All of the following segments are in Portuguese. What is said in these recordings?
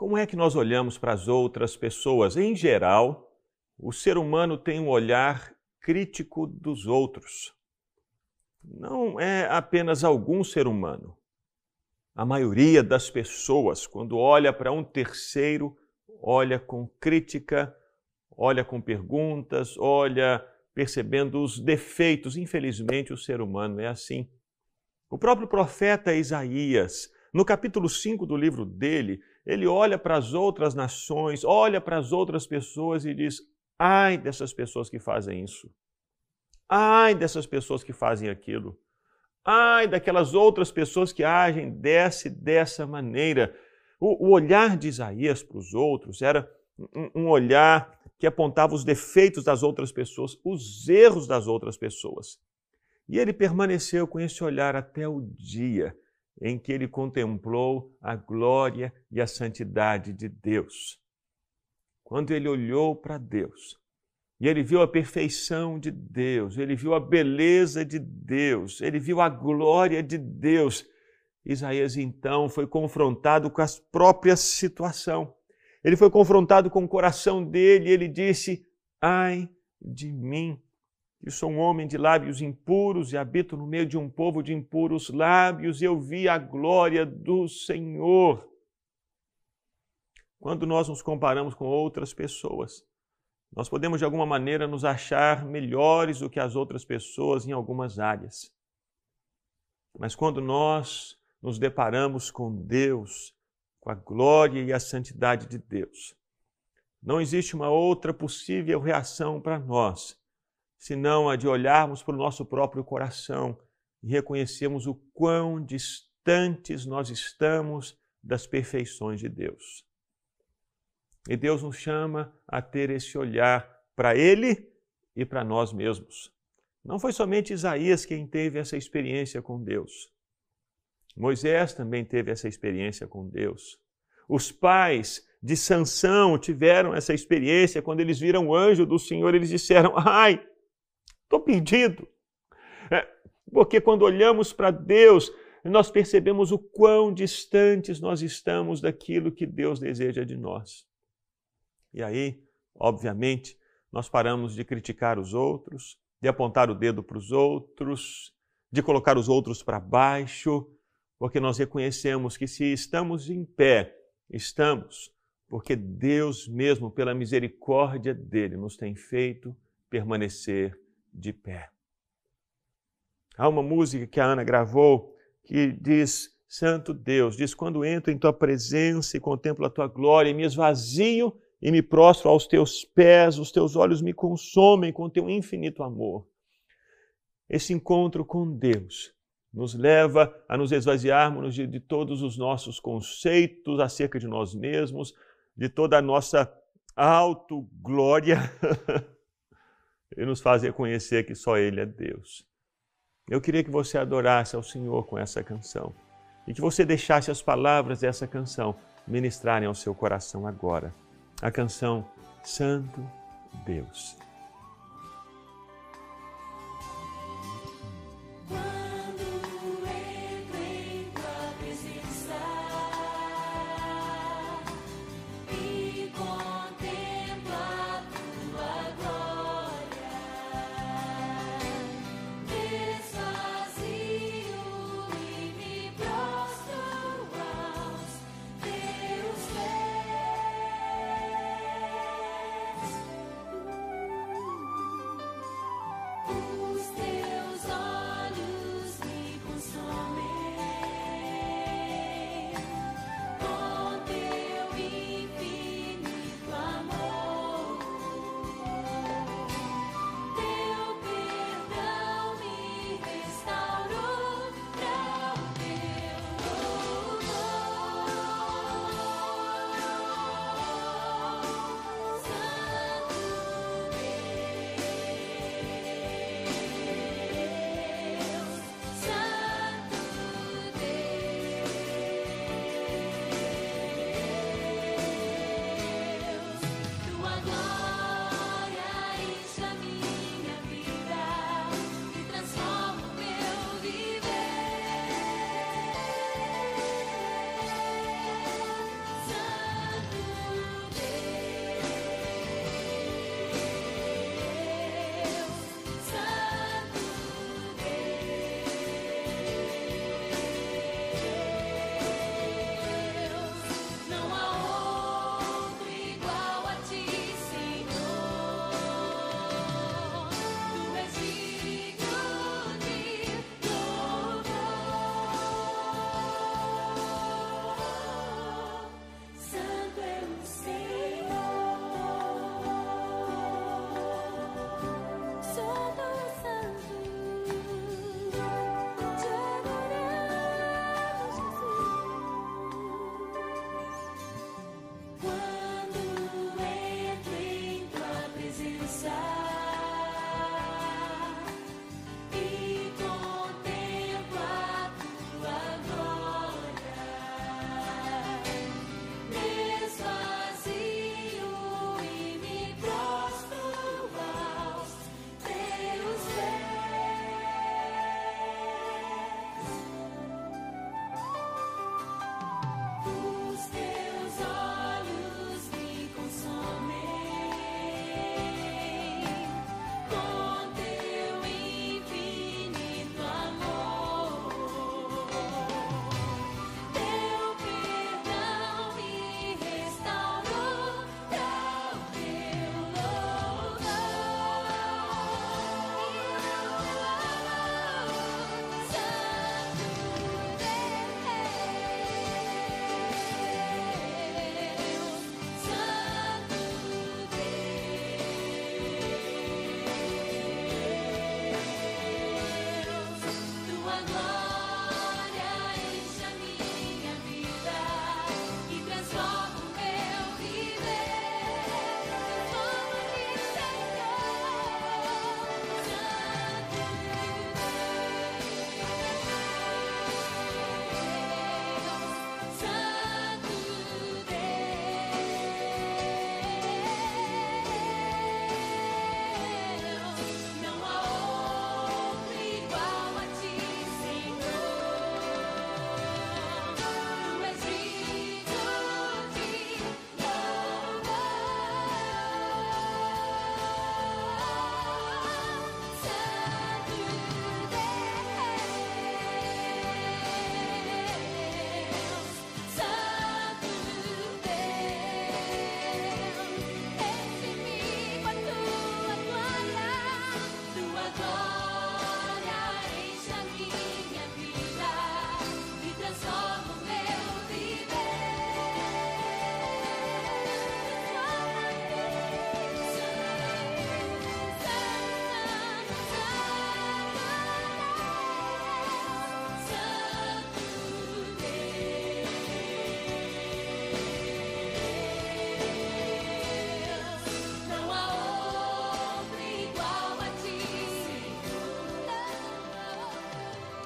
Como é que nós olhamos para as outras pessoas? Em geral, o ser humano tem um olhar crítico dos outros. Não é apenas algum ser humano. A maioria das pessoas, quando olha para um terceiro, olha com crítica, olha com perguntas, olha percebendo os defeitos. Infelizmente, o ser humano é assim. O próprio profeta Isaías, no capítulo 5 do livro dele, ele olha para as outras nações, olha para as outras pessoas e diz: ai dessas pessoas que fazem isso. Ai dessas pessoas que fazem aquilo. Ai daquelas outras pessoas que agem dessa e dessa maneira. O, o olhar de Isaías para os outros era um, um olhar que apontava os defeitos das outras pessoas, os erros das outras pessoas. E ele permaneceu com esse olhar até o dia em que ele contemplou a glória e a santidade de Deus. Quando ele olhou para Deus e ele viu a perfeição de Deus, ele viu a beleza de Deus, ele viu a glória de Deus, Isaías então foi confrontado com a própria situação. Ele foi confrontado com o coração dele e ele disse: Ai de mim, eu sou um homem de lábios impuros e habito no meio de um povo de impuros lábios, e eu vi a glória do Senhor. Quando nós nos comparamos com outras pessoas, nós podemos de alguma maneira nos achar melhores do que as outras pessoas em algumas áreas. Mas quando nós nos deparamos com Deus, com a glória e a santidade de Deus, não existe uma outra possível reação para nós senão a de olharmos para o nosso próprio coração e reconhecermos o quão distantes nós estamos das perfeições de Deus. E Deus nos chama a ter esse olhar para Ele e para nós mesmos. Não foi somente Isaías quem teve essa experiência com Deus. Moisés também teve essa experiência com Deus. Os pais de Sansão tiveram essa experiência quando eles viram o anjo do Senhor, eles disseram: "Ai, Estou perdido. É, porque quando olhamos para Deus, nós percebemos o quão distantes nós estamos daquilo que Deus deseja de nós. E aí, obviamente, nós paramos de criticar os outros, de apontar o dedo para os outros, de colocar os outros para baixo, porque nós reconhecemos que se estamos em pé, estamos porque Deus mesmo, pela misericórdia dele, nos tem feito permanecer de pé. Há uma música que a Ana gravou que diz: Santo Deus, diz: quando entro em tua presença e contemplo a tua glória, me esvazio e me prostro aos teus pés, os teus olhos me consomem com teu infinito amor. Esse encontro com Deus nos leva a nos esvaziarmos de, de todos os nossos conceitos acerca de nós mesmos, de toda a nossa autoglória. e nos faz reconhecer que só Ele é Deus. Eu queria que você adorasse ao Senhor com essa canção e que você deixasse as palavras dessa canção ministrarem ao seu coração agora. A canção Santo Deus.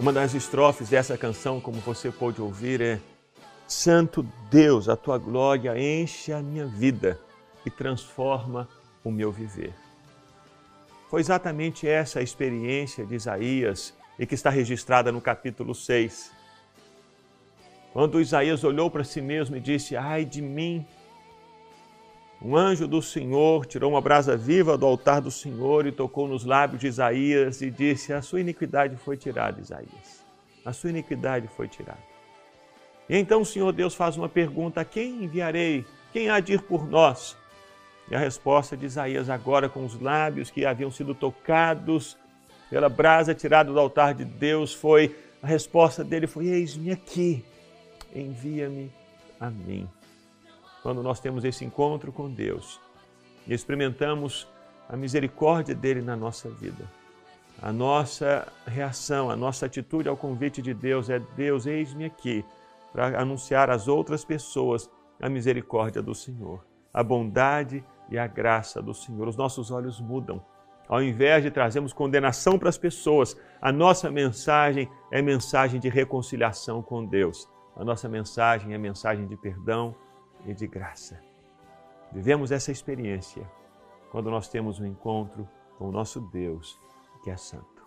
Uma das estrofes dessa canção, como você pôde ouvir, é Santo Deus, a tua glória enche a minha vida e transforma o meu viver. Foi exatamente essa a experiência de Isaías e que está registrada no capítulo 6. Quando Isaías olhou para si mesmo e disse: Ai de mim! Um anjo do Senhor tirou uma brasa viva do altar do Senhor e tocou nos lábios de Isaías e disse: A sua iniquidade foi tirada, Isaías. A sua iniquidade foi tirada. E então o Senhor Deus faz uma pergunta: a quem enviarei? Quem há de ir por nós? E a resposta de Isaías, agora com os lábios que haviam sido tocados pela brasa tirada do altar de Deus, foi a resposta dele foi: Eis-me aqui, envia-me a mim. Quando nós temos esse encontro com Deus e experimentamos a misericórdia dele na nossa vida, a nossa reação, a nossa atitude ao convite de Deus é: Deus, eis-me aqui para anunciar às outras pessoas a misericórdia do Senhor, a bondade e a graça do Senhor. Os nossos olhos mudam. Ao invés de trazermos condenação para as pessoas, a nossa mensagem é mensagem de reconciliação com Deus. A nossa mensagem é mensagem de perdão e de graça. Vivemos essa experiência quando nós temos um encontro com o nosso Deus, que é santo.